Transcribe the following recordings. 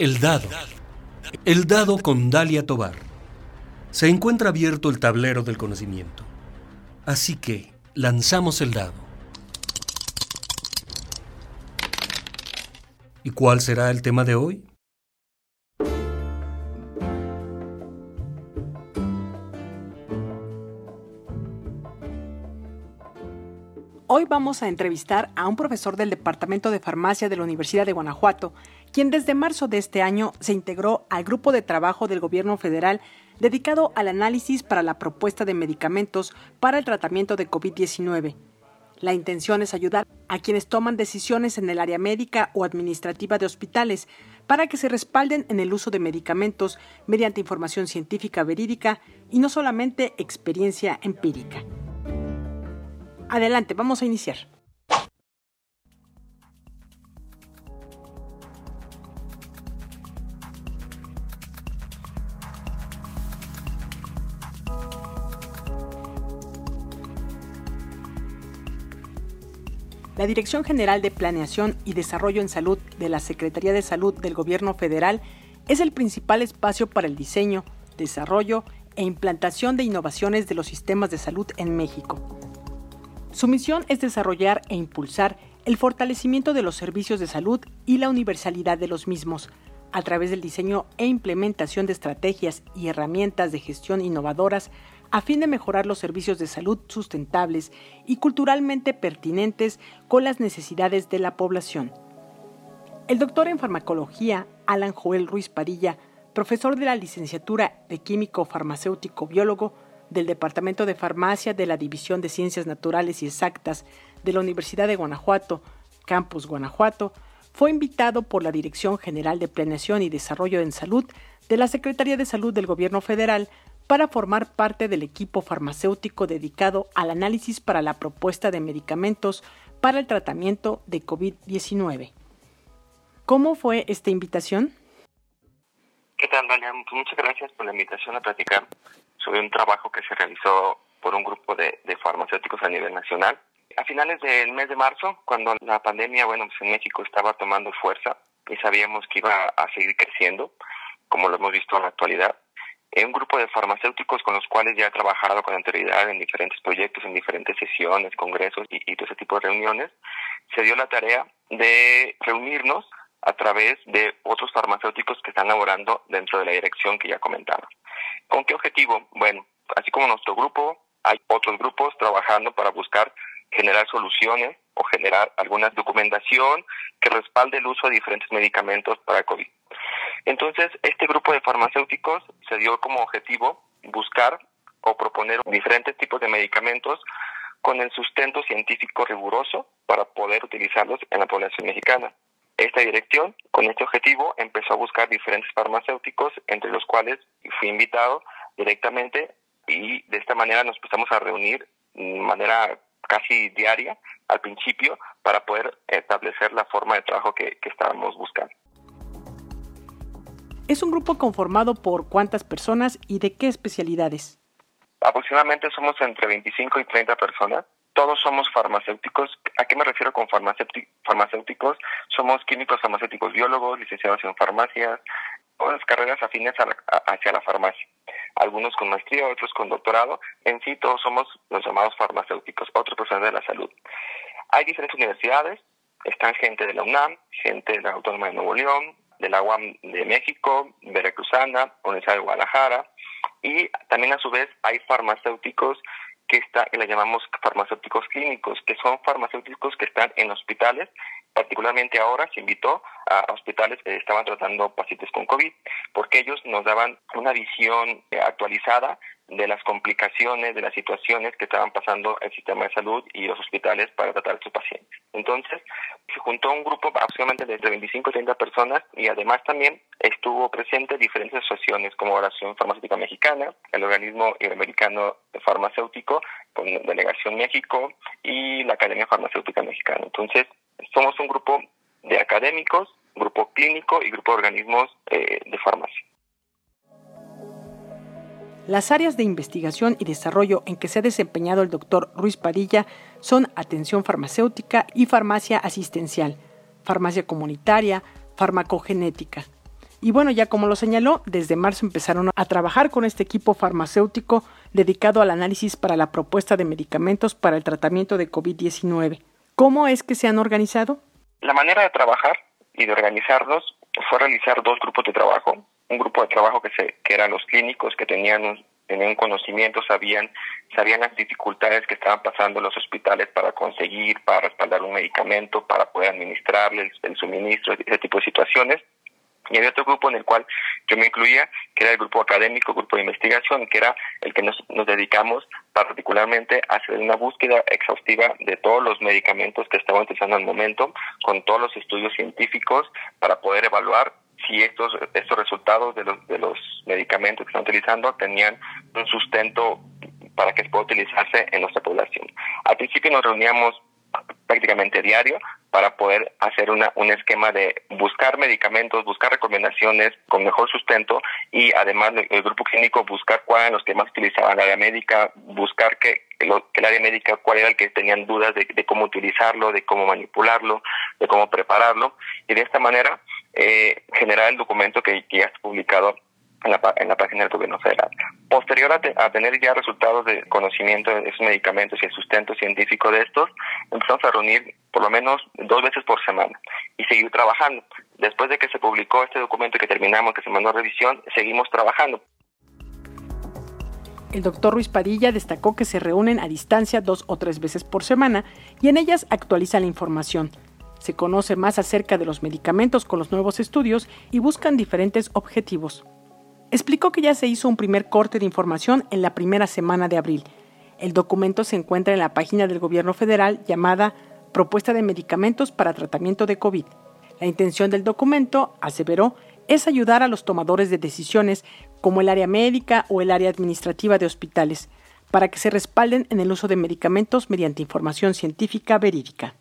El dado. El dado con Dalia Tobar. Se encuentra abierto el tablero del conocimiento. Así que lanzamos el dado. ¿Y cuál será el tema de hoy? Hoy vamos a entrevistar a un profesor del Departamento de Farmacia de la Universidad de Guanajuato, quien desde marzo de este año se integró al grupo de trabajo del gobierno federal dedicado al análisis para la propuesta de medicamentos para el tratamiento de COVID-19. La intención es ayudar a quienes toman decisiones en el área médica o administrativa de hospitales para que se respalden en el uso de medicamentos mediante información científica verídica y no solamente experiencia empírica. Adelante, vamos a iniciar. La Dirección General de Planeación y Desarrollo en Salud de la Secretaría de Salud del Gobierno Federal es el principal espacio para el diseño, desarrollo e implantación de innovaciones de los sistemas de salud en México. Su misión es desarrollar e impulsar el fortalecimiento de los servicios de salud y la universalidad de los mismos, a través del diseño e implementación de estrategias y herramientas de gestión innovadoras a fin de mejorar los servicios de salud sustentables y culturalmente pertinentes con las necesidades de la población. El doctor en farmacología, Alan Joel Ruiz Padilla, profesor de la licenciatura de Químico Farmacéutico Biólogo, del Departamento de Farmacia de la División de Ciencias Naturales y Exactas de la Universidad de Guanajuato, Campus Guanajuato, fue invitado por la Dirección General de Planeación y Desarrollo en Salud de la Secretaría de Salud del Gobierno Federal para formar parte del equipo farmacéutico dedicado al análisis para la propuesta de medicamentos para el tratamiento de COVID-19. ¿Cómo fue esta invitación? ¿Qué tal, Dalia? Muchas gracias por la invitación a platicar sobre un trabajo que se realizó por un grupo de, farmacéuticos a nivel nacional. A finales del mes de marzo, cuando la pandemia, bueno, pues en México estaba tomando fuerza y sabíamos que iba a seguir creciendo, como lo hemos visto en la actualidad, un grupo de farmacéuticos con los cuales ya he trabajado con anterioridad en diferentes proyectos, en diferentes sesiones, congresos y, y todo ese tipo de reuniones, se dio la tarea de reunirnos a través de otros farmacéuticos que están laborando dentro de la dirección que ya comentaba. ¿Con qué objetivo? Bueno, así como nuestro grupo, hay otros grupos trabajando para buscar generar soluciones o generar alguna documentación que respalde el uso de diferentes medicamentos para COVID. Entonces, este grupo de farmacéuticos se dio como objetivo buscar o proponer diferentes tipos de medicamentos con el sustento científico riguroso para poder utilizarlos en la población mexicana. Esta dirección, con este objetivo, empezó a buscar diferentes farmacéuticos, entre los cuales fui invitado directamente y de esta manera nos empezamos a reunir de manera casi diaria al principio para poder establecer la forma de trabajo que, que estábamos buscando. ¿Es un grupo conformado por cuántas personas y de qué especialidades? Aproximadamente somos entre 25 y 30 personas todos somos farmacéuticos. ¿A qué me refiero con farmacéuticos? Somos químicos farmacéuticos, biólogos, licenciados en farmacia, todas carreras afines hacia la farmacia. Algunos con maestría, otros con doctorado. En sí, todos somos los llamados farmacéuticos, otros profesionales de la salud. Hay diferentes universidades. Están gente de la UNAM, gente de la Autónoma de Nuevo León, de la UAM de México, Veracruzana, Universidad de Guadalajara, y también a su vez hay farmacéuticos que está, que le llamamos farmacéuticos clínicos, que son farmacéuticos que están en hospitales, particularmente ahora se invitó a hospitales que estaban tratando pacientes con COVID, porque ellos nos daban una visión eh, actualizada de las complicaciones, de las situaciones que estaban pasando el sistema de salud y los hospitales para tratar a estos pacientes. Entonces, se juntó un grupo aproximadamente de 25 o 30 personas y además también estuvo presente diferentes asociaciones como Oración Farmacéutica Mexicana, el Organismo Iberoamericano Farmacéutico, con Delegación México y la Academia Farmacéutica Mexicana. Entonces, somos un grupo de académicos, grupo clínico y grupo de organismos eh, de farmacia. Las áreas de investigación y desarrollo en que se ha desempeñado el doctor Ruiz Padilla son atención farmacéutica y farmacia asistencial, farmacia comunitaria, farmacogenética. Y bueno, ya como lo señaló, desde marzo empezaron a trabajar con este equipo farmacéutico dedicado al análisis para la propuesta de medicamentos para el tratamiento de COVID-19. ¿Cómo es que se han organizado? La manera de trabajar y de organizarnos fue realizar dos grupos de trabajo. Un grupo de trabajo que, se, que eran los clínicos, que tenían un, tenían conocimiento, sabían, sabían las dificultades que estaban pasando los hospitales para conseguir, para respaldar un medicamento, para poder administrarle el, el suministro, ese tipo de situaciones. Y había otro grupo en el cual yo me incluía, que era el grupo académico, grupo de investigación, que era el que nos, nos dedicamos particularmente a hacer una búsqueda exhaustiva de todos los medicamentos que estaban utilizando al momento, con todos los estudios científicos, para poder evaluar si estos, estos resultados de los, de los medicamentos que están utilizando tenían un sustento para que pueda utilizarse en nuestra población. Al principio nos reuníamos prácticamente diario para poder hacer una, un esquema de buscar medicamentos, buscar recomendaciones con mejor sustento y además el grupo clínico buscar cuáles eran los que más utilizaban la área médica, buscar que, lo, que el área médica cuál era el que tenían dudas de, de, cómo utilizarlo, de cómo manipularlo, de cómo prepararlo. Y de esta manera eh, generar el documento que, que ya está publicado en la, página del gobierno federal. Posterior a, te, a, tener ya resultados de conocimiento de esos medicamentos y el sustento científico de estos, empezamos a reunir por lo menos dos veces por semana y seguir trabajando. Después de que se publicó este documento y que terminamos, que se mandó revisión, seguimos trabajando. El doctor Ruiz Padilla destacó que se reúnen a distancia dos o tres veces por semana y en ellas actualizan la información. Se conoce más acerca de los medicamentos con los nuevos estudios y buscan diferentes objetivos explicó que ya se hizo un primer corte de información en la primera semana de abril. El documento se encuentra en la página del gobierno federal llamada Propuesta de Medicamentos para Tratamiento de COVID. La intención del documento, aseveró, es ayudar a los tomadores de decisiones, como el área médica o el área administrativa de hospitales, para que se respalden en el uso de medicamentos mediante información científica verídica.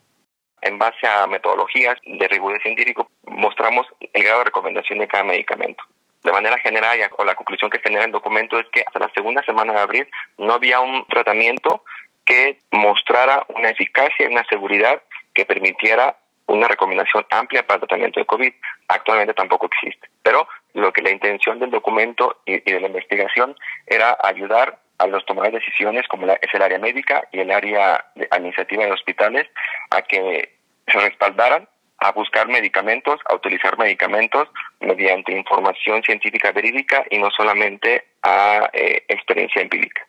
En base a metodologías de rigor científico, mostramos el grado de recomendación de cada medicamento de manera general, o la conclusión que genera el documento es que hasta la segunda semana de abril no había un tratamiento que mostrara una eficacia y una seguridad que permitiera una recomendación amplia para el tratamiento de COVID. Actualmente tampoco existe. Pero lo que la intención del documento y, de la investigación era ayudar a los tomadores de decisiones, como la, es el área médica y el área administrativa de hospitales, a que se respaldaran a buscar medicamentos, a utilizar medicamentos mediante información científica verídica y no solamente a eh, experiencia empírica.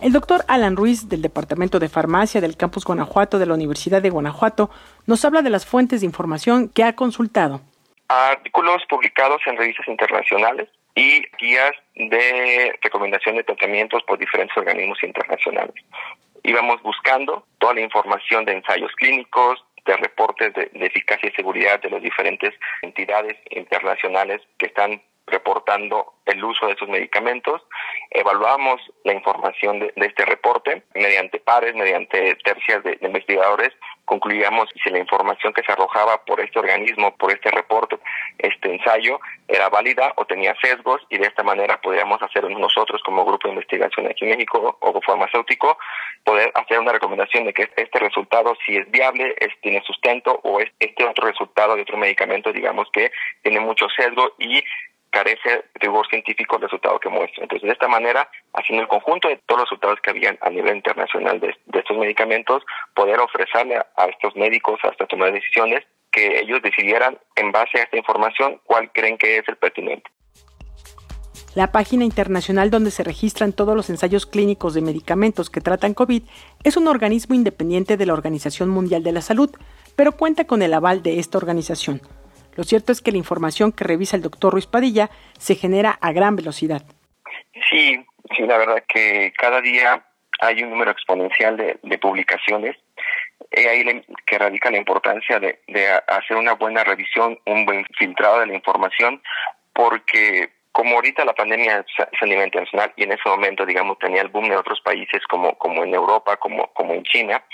El doctor Alan Ruiz, del Departamento de Farmacia del Campus Guanajuato de la Universidad de Guanajuato, nos habla de las fuentes de información que ha consultado. Artículos publicados en revistas internacionales y guías de recomendación de tratamientos por diferentes organismos internacionales íbamos buscando toda la información de ensayos clínicos, de reportes de, de, eficacia y seguridad de las diferentes entidades internacionales que están reportando el uso de esos medicamentos. Evaluamos la información de, de este reporte mediante pares, mediante tercias de, investigadores concluíamos si la información que se arrojaba por este organismo, por este reporte, este ensayo, era válida o tenía sesgos y de esta manera podríamos hacer nosotros como grupo de investigación aquí en México o farmacéutico, poder hacer una recomendación de que este resultado si es viable, es, tiene sustento o es este otro resultado de otro medicamento, digamos que tiene mucho sesgo y carece rigor científico el resultado que muestra. Entonces, de esta manera, haciendo el conjunto de todos los resultados que habían a nivel internacional de, de estos medicamentos, poder ofrecerle a, a estos médicos hasta tomar decisiones que ellos decidieran en base a esta información cuál creen que es el pertinente. La página internacional donde se registran todos los ensayos clínicos de medicamentos que tratan COVID es un organismo independiente de la Organización Mundial de la Salud, pero cuenta con el aval de esta organización. Lo cierto es que la información que revisa el doctor Ruiz Padilla se genera a gran velocidad. Sí, sí, la verdad que cada día hay un número exponencial de, publicaciones. Es ahí le, que radica la importancia de, de hacer una buena revisión, un buen filtrado de la información, porque como ahorita la pandemia es a nivel internacional y en ese momento, digamos, tenía el boom en otros países como, como en Europa, como, como en China,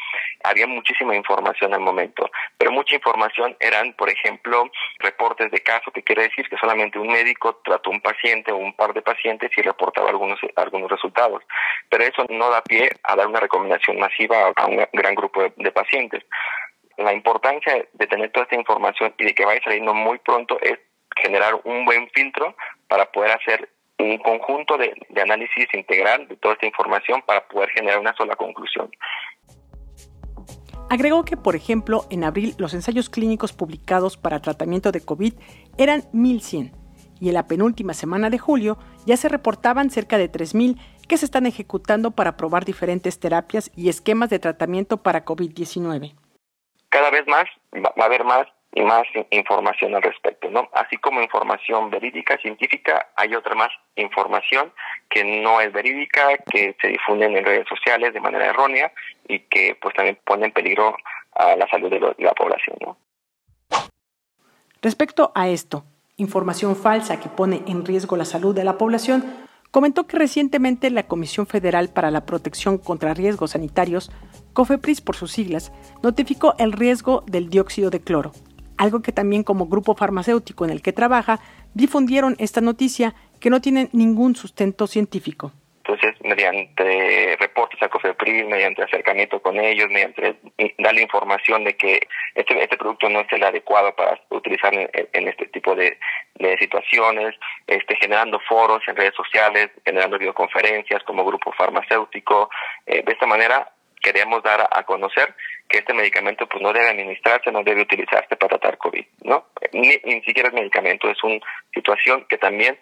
había muchísima información al momento, pero mucha información eran, por ejemplo, reportes de caso, que quiere decir que solamente un médico trató un paciente o un par de pacientes y reportaba algunos, algunos resultados, pero eso no da pie a dar una recomendación masiva a un gran grupo de, de pacientes. La importancia de tener toda esta información y de que vaya saliendo muy pronto es generar un buen filtro para poder hacer un conjunto de, de análisis integral de toda esta información para poder generar una sola conclusión. Agregó que, por ejemplo, en abril los ensayos clínicos publicados para tratamiento de COVID eran 1.100 y en la penúltima semana de julio ya se reportaban cerca de 3.000 que se están ejecutando para probar diferentes terapias y esquemas de tratamiento para COVID-19. Cada vez más va a haber más y más información al respecto, ¿no? Así como información verídica, científica, hay otra más información que no es verídica, que se difunde en redes sociales de manera errónea y que pues también pone en peligro a la salud de, la población, ¿no? Respecto a esto, información falsa que pone en riesgo la salud de la población, comentó que recientemente la Comisión Federal para la Protección contra Riesgos Sanitarios, COFEPRIS por sus siglas, notificó el riesgo del dióxido de cloro, algo que también como grupo farmacéutico en el que trabaja difundieron esta noticia que no tiene ningún sustento científico. Entonces, mediante reportes a COFEPRIS, mediante acercamiento con ellos, mediante darle información de que este, este producto no es el adecuado para utilizar en, este tipo de, situaciones, este, generando foros en redes sociales, generando videoconferencias como grupo farmacéutico. Eh, de esta manera, queremos dar a conocer que este medicamento pues no debe administrarse, no debe utilizarse para tratar COVID, ¿no? Ni, ni siquiera es medicamento, es una situación que también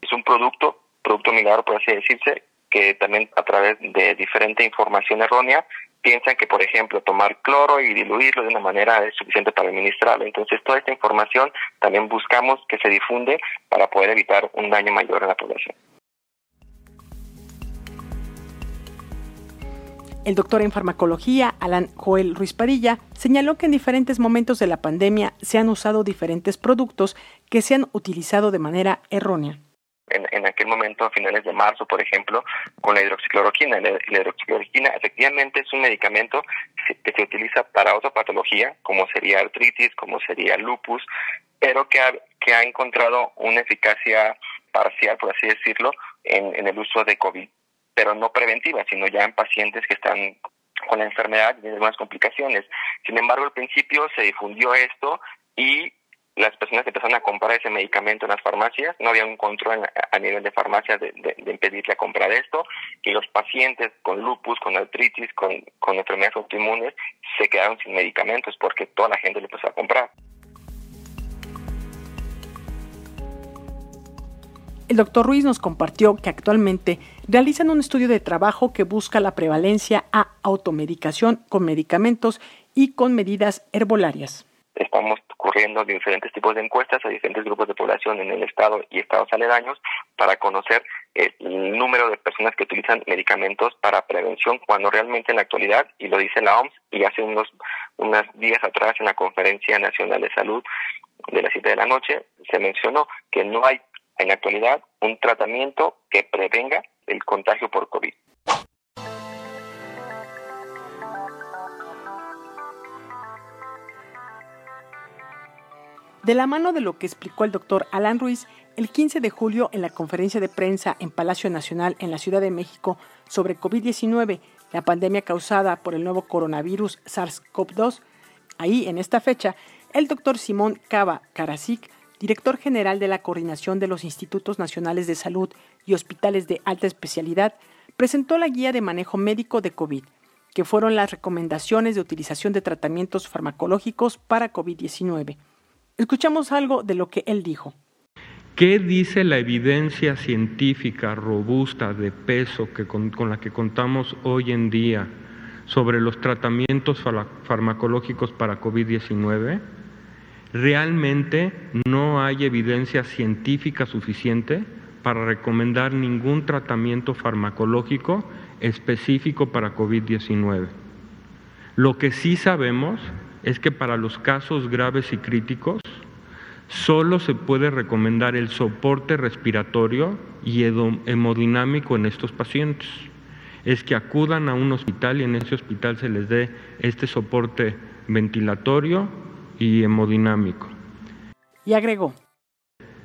es un producto, producto milagro por así decirse, que también a través de diferente información errónea piensan que, por ejemplo, tomar cloro y diluirlo de una manera es suficiente para administrarlo. Entonces, toda esta información también buscamos que se difunde para poder evitar un daño mayor a la población. El doctor en farmacología, Alan Joel Ruiz Padilla, señaló que en diferentes momentos de la pandemia se han usado diferentes productos que se han utilizado de manera errónea. En, aquel momento, a finales de marzo, por ejemplo, con la hidroxicloroquina. La, hidroxicloroquina efectivamente es un medicamento que se utiliza para otra patología, como sería artritis, como sería lupus, pero que ha, que ha encontrado una eficacia parcial, por así decirlo, en, en el uso de COVID pero no preventiva, sino ya en pacientes que están con la enfermedad y tienen algunas complicaciones. Sin embargo, al principio se difundió esto y las personas empezaron a comprar ese medicamento en las farmacias, no había un control a nivel de farmacias de, de, de impedir esto, y los pacientes con lupus, con artritis, con, con enfermedades autoinmunes, se quedaron sin medicamentos porque toda la gente le empezó a comprar. El doctor Ruiz nos compartió que actualmente realizan un estudio de trabajo que busca la prevalencia a automedicación con medicamentos y con medidas herbolarias. Estamos corriendo diferentes tipos de encuestas a diferentes grupos de población en el estado y estados aledaños para conocer el número de personas que utilizan medicamentos para prevención cuando realmente en la actualidad, y lo dice la OMS, y hace unos, días atrás en la Conferencia Nacional de Salud de las 7 de la noche, se mencionó que no hay en la actualidad un tratamiento que prevenga el contagio por COVID. De la mano de lo que explicó el doctor Alan Ruiz, el 15 de julio en la conferencia de prensa en Palacio Nacional en la Ciudad de México sobre COVID-19, la pandemia causada por el nuevo coronavirus SARS-CoV-2, ahí en esta fecha, el doctor Simón Cava Karasik director general de la Coordinación de los Institutos Nacionales de Salud y Hospitales de Alta Especialidad, presentó la guía de manejo médico de COVID, que fueron las recomendaciones de utilización de tratamientos farmacológicos para COVID-19. Escuchamos algo de lo que él dijo. ¿Qué dice la evidencia científica robusta de peso que con, la que contamos hoy en día sobre los tratamientos farmacológicos para COVID-19? Realmente no hay evidencia científica suficiente para recomendar ningún tratamiento farmacológico específico para COVID-19. Lo que sí sabemos es que para los casos graves y críticos, solo se puede recomendar el soporte respiratorio y hemodinámico en estos pacientes. Es que acudan a un hospital y en ese hospital se les dé este soporte ventilatorio y hemodinámico. Y agregó.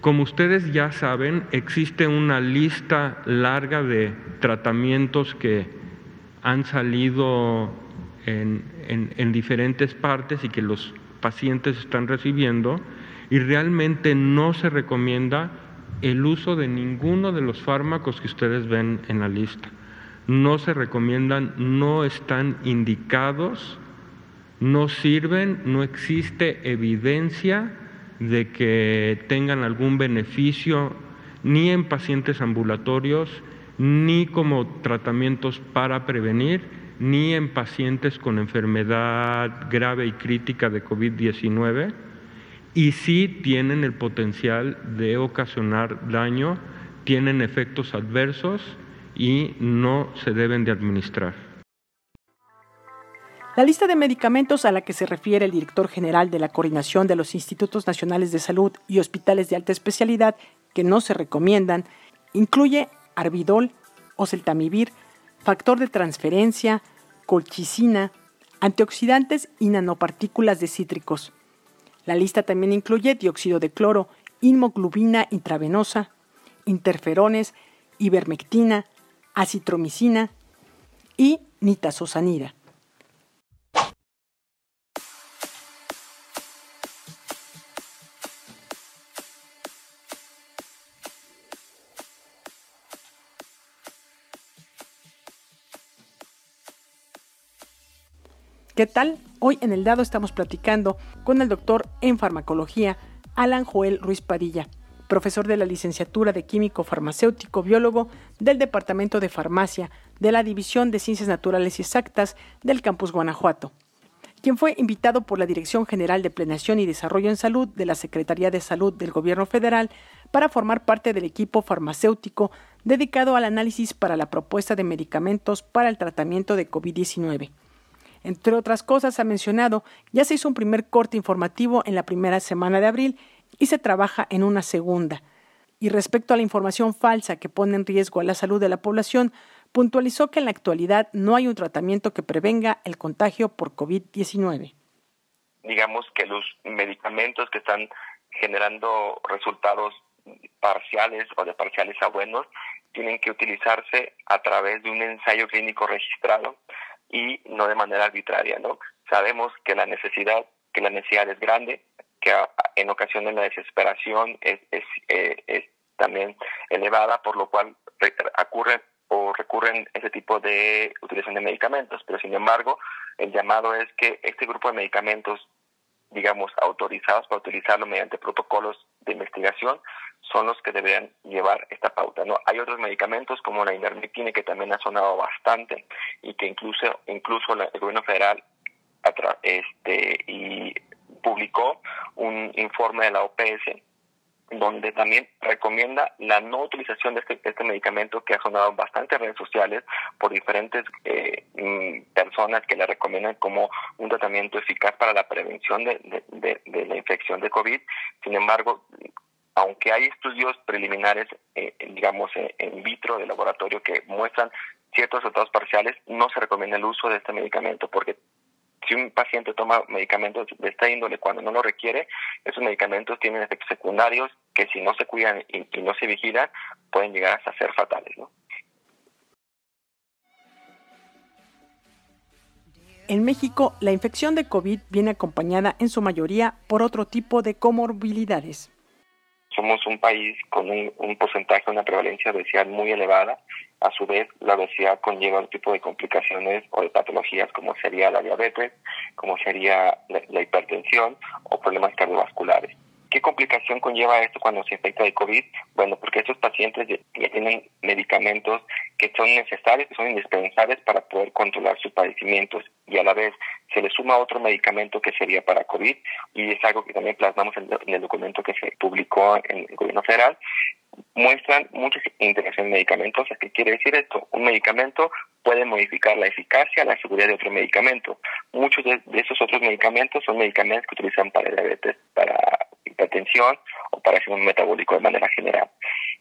Como ustedes ya saben, existe una lista larga de tratamientos que han salido en, en, diferentes partes y que los pacientes están recibiendo y realmente no se recomienda el uso de ninguno de los fármacos que ustedes ven en la lista. No se recomiendan, no están indicados, no sirven, no existe evidencia de que tengan algún beneficio ni en pacientes ambulatorios, ni como tratamientos para prevenir, ni en pacientes con enfermedad grave y crítica de COVID-19, y sí tienen el potencial de ocasionar daño, tienen efectos adversos y no se deben de administrar. La lista de medicamentos a la que se refiere el director general de la Coordinación de los Institutos Nacionales de Salud y Hospitales de Alta Especialidad que no se recomiendan incluye arbidol, oseltamivir, factor de transferencia, colchicina, antioxidantes y nanopartículas de cítricos. La lista también incluye dióxido de cloro, inmoglobina intravenosa, interferones, ivermectina, acitromicina y nitazosanida. ¿Qué tal? Hoy en el dado estamos platicando con el doctor en farmacología Alan Joel Ruiz Padilla, profesor de la licenciatura de Químico Farmacéutico Biólogo del Departamento de Farmacia de la División de Ciencias Naturales y Exactas del Campus Guanajuato, quien fue invitado por la Dirección General de Planeación y Desarrollo en Salud de la Secretaría de Salud del Gobierno Federal para formar parte del equipo farmacéutico dedicado al análisis para la propuesta de medicamentos para el tratamiento de COVID-19. Entre otras cosas, ha mencionado, ya se hizo un primer corte informativo en la primera semana de abril y se trabaja en una segunda. Y respecto a la información falsa que pone en riesgo a la salud de la población, puntualizó que en la actualidad no hay un tratamiento que prevenga el contagio por COVID-19. Digamos que los medicamentos que están generando resultados parciales o de parciales a buenos tienen que utilizarse a través de un ensayo clínico registrado y no de manera arbitraria, ¿no? Sabemos que la necesidad, que la necesidad es grande, que en ocasiones la desesperación es, es, eh, también elevada, por lo cual ocurre o recurren ese tipo de utilización de medicamentos. Pero sin embargo, el llamado es que este grupo de medicamentos, digamos, autorizados para utilizarlo mediante protocolos de investigación, son los que deberían llevar esta pauta. No, hay otros medicamentos como la ivermectina que también ha sonado bastante y que incluso incluso el gobierno federal este y publicó un informe de la OPS donde también recomienda la no utilización de este, este medicamento que ha sonado bastante en redes sociales por diferentes eh, mm, personas que le recomiendan como un tratamiento eficaz para la prevención de, de la infección de COVID. Sin embargo, aunque hay estudios preliminares, eh, digamos, eh, en vitro de laboratorio que muestran ciertos resultados parciales, no se recomienda el uso de este medicamento porque si un paciente toma medicamentos de esta índole cuando no lo requiere, esos medicamentos tienen efectos secundarios que si no se cuidan y, no se vigilan, pueden llegar hasta ser fatales. En México, la infección de COVID viene acompañada en su mayoría por otro tipo de comorbilidades somos un país con un, porcentaje, una prevalencia de obesidad muy elevada. A su vez, la obesidad conlleva un tipo de complicaciones o de patologías como sería la diabetes, como sería la hipertensión o problemas cardiovasculares. ¿Qué complicación conlleva esto cuando se infecta de COVID? Bueno, porque estos pacientes ya tienen medicamentos que son necesarios, que son indispensables para poder controlar sus padecimientos y a la vez se le suma otro medicamento que sería para COVID y es algo que también plasmamos en el documento que se publicó en el gobierno federal muestran muchas interacciones medicamentos. ¿Qué quiere decir esto? Un medicamento puede modificar la eficacia, la seguridad de otro medicamento. Muchos de, esos otros medicamentos son medicamentos que utilizan para diabetes, para hipertensión o para un metabólico de manera general.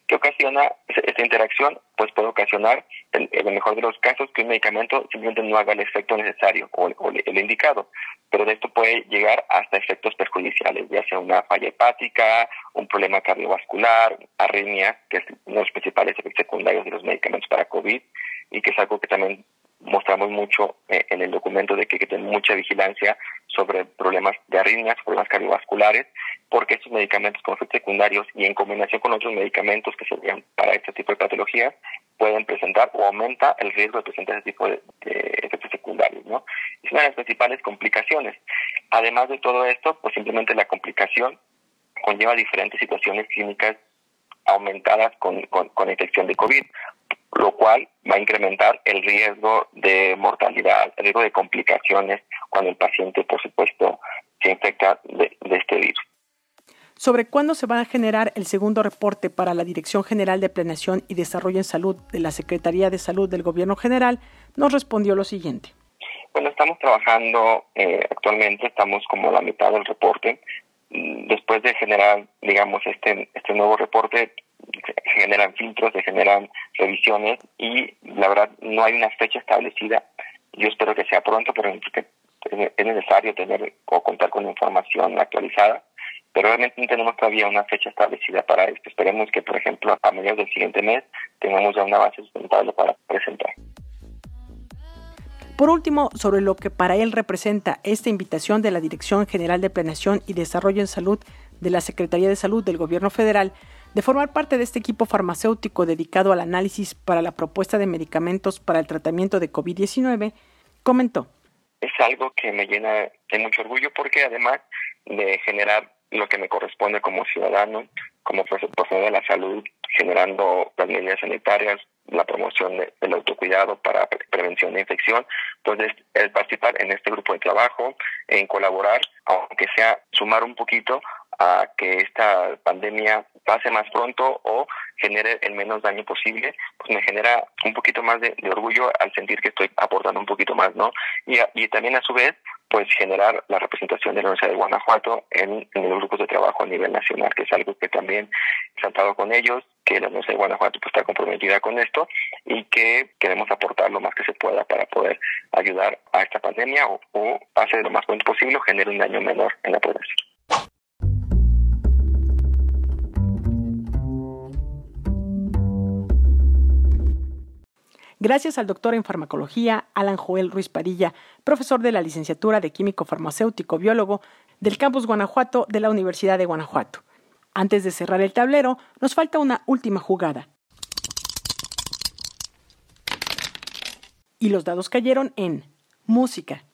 ¿Qué ocasiona esta interacción? Pues puede ocasionar, en el mejor de los casos, que un medicamento simplemente no haga el efecto necesario o, el indicado, pero de esto puede llegar hasta efectos perjudiciales, ya sea una falla hepática, un problema cardiovascular, arritmia, que es uno de los principales efectos secundarios de los medicamentos para COVID y que es algo que también mostramos mucho eh, en el documento de que hay que tener mucha vigilancia sobre problemas de arritmias, problemas cardiovasculares, porque estos medicamentos con efectos secundarios y en combinación con otros medicamentos que serían para este tipo de patologías pueden presentar o aumenta el riesgo de presentar ese tipo de, efectos secundarios, ¿no? Es una de las principales complicaciones. Además de todo esto, pues simplemente la complicación conlleva diferentes situaciones clínicas aumentadas con, con, infección de COVID, lo cual va a incrementar el riesgo de mortalidad, el riesgo de complicaciones cuando el paciente, por supuesto, se infecta de, este virus. Sobre cuándo se va a generar el segundo reporte para la Dirección General de Planeación y Desarrollo en Salud de la Secretaría de Salud del Gobierno General, nos respondió lo siguiente. Bueno, estamos trabajando eh, actualmente, estamos como a la mitad del reporte después de generar, digamos, este, este nuevo reporte, se generan filtros, se generan revisiones y la verdad no hay una fecha establecida. Yo espero que sea pronto, pero es necesario tener o contar con información actualizada, pero realmente no tenemos todavía una fecha establecida para esto. Esperemos que, por ejemplo, a mediados del siguiente mes tengamos ya una base sustentable para presentar. Por último, sobre lo que para él representa esta invitación de la Dirección General de Planeación y Desarrollo en Salud de la Secretaría de Salud del Gobierno Federal de formar parte de este equipo farmacéutico dedicado al análisis para la propuesta de medicamentos para el tratamiento de COVID-19, comentó. Es algo que me llena de mucho orgullo porque además de generar lo que me corresponde como ciudadano, como profesional de la salud, generando las medidas sanitarias, la promoción del autocuidado para prevención de infección. Entonces, el participar en este grupo de trabajo, en colaborar, aunque sea sumar un poquito a que esta pandemia pase más pronto o genere el menos daño posible, pues me genera un poquito más de, orgullo al sentir que estoy aportando un poquito más, ¿no? Y, y también a su vez, pues generar la representación de la Universidad de Guanajuato en, en los grupos de trabajo a nivel nacional, que es algo que también he tratado con ellos, que la Universidad de Guanajuato pues, está comprometida con esto y que queremos aportar lo más que se pueda para poder ayudar a esta pandemia o, o hacer lo más pronto posible o generar un daño menor en la población. Gracias al doctor en farmacología Alan Joel Ruiz Padilla, profesor de la licenciatura de Químico Farmacéutico Biólogo del Campus Guanajuato de la Universidad de Guanajuato. Antes de cerrar el tablero, nos falta una última jugada. Y los dados cayeron en música.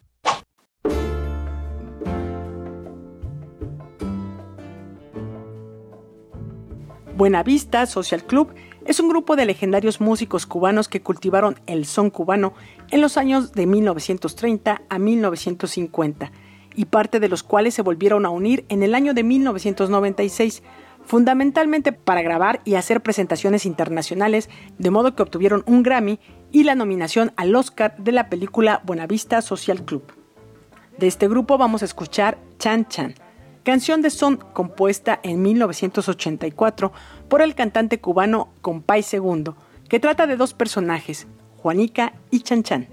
Buenavista Social Club es un grupo de legendarios músicos cubanos que cultivaron el son cubano en los años de 1930 a 1950 y parte de los cuales se volvieron a unir en el año de 1996, fundamentalmente para grabar y hacer presentaciones internacionales, de modo que obtuvieron un Grammy y la nominación al Oscar de la película Buenavista Social Club. De este grupo vamos a escuchar Chan Chan, canción de son compuesta en 1984 por el cantante cubano Compay Segundo, que trata de dos personajes, Juanica y Chan Chan.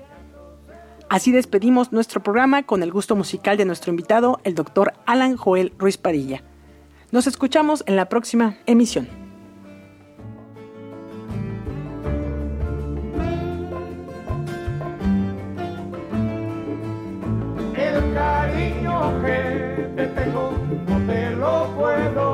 Así despedimos nuestro programa con el gusto musical de nuestro invitado, el doctor Alan Joel Ruiz Padilla. Nos escuchamos en la próxima emisión. El cariño que te tengo no lo puedo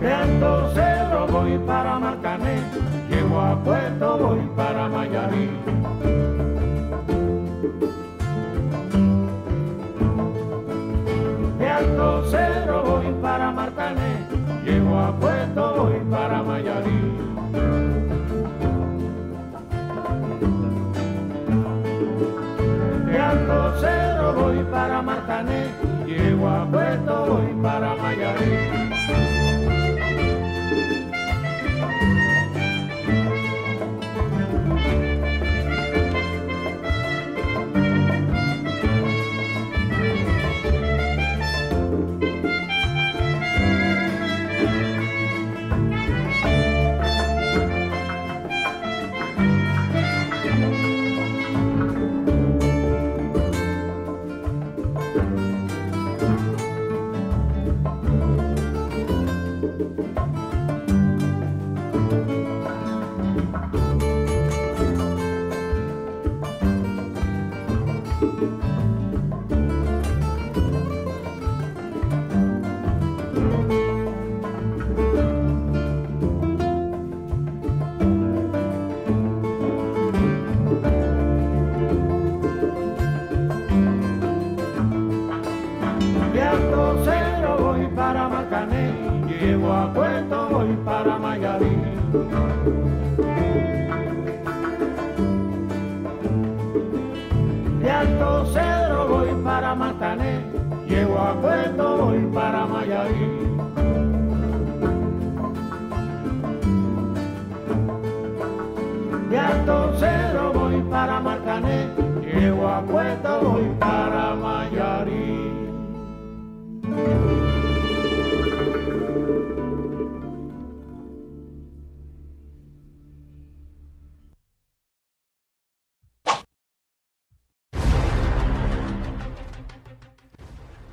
Viento Cerro voy para Marcané, llego a Puerto voy para Mayarí. Viento Cerro voy para Marcané, llego a Puerto voy para Mayarí. voy para Martané, llego a Puerto, voy para Mayarí. Mayarín. De Alto Cedro voy para Macané, llego a Puerto voy para Mayarín. De Alto Cedro voy para Marcané, llego a Puerto voy para Mayarín.